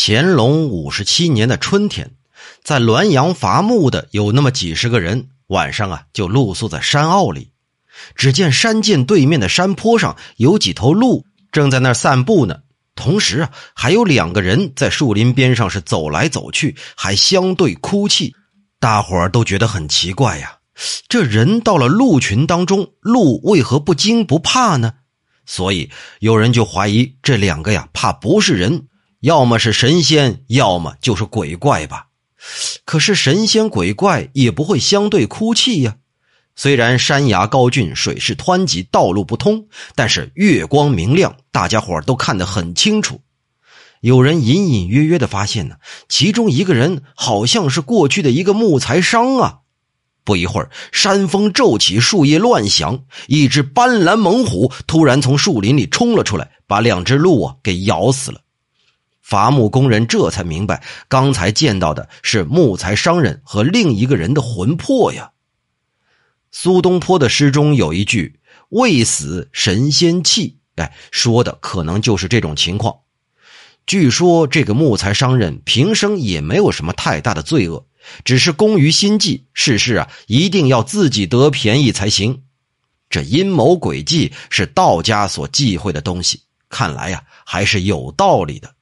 乾隆五十七年的春天，在滦阳伐木的有那么几十个人，晚上啊就露宿在山坳里。只见山涧对面的山坡上有几头鹿正在那儿散步呢，同时啊还有两个人在树林边上是走来走去，还相对哭泣。大伙儿都觉得很奇怪呀，这人到了鹿群当中，鹿为何不惊不怕呢？所以有人就怀疑这两个呀，怕不是人。要么是神仙，要么就是鬼怪吧。可是神仙鬼怪也不会相对哭泣呀。虽然山崖高峻，水势湍急，道路不通，但是月光明亮，大家伙都看得很清楚。有人隐隐约约的发现呢，其中一个人好像是过去的一个木材商啊。不一会儿，山风骤起，树叶乱响，一只斑斓猛虎突然从树林里冲了出来，把两只鹿啊给咬死了。伐木工人这才明白，刚才见到的是木材商人和另一个人的魂魄呀。苏东坡的诗中有一句“未死神仙气”，哎，说的可能就是这种情况。据说这个木材商人平生也没有什么太大的罪恶，只是工于心计，事事啊一定要自己得便宜才行。这阴谋诡计是道家所忌讳的东西，看来呀还是有道理的。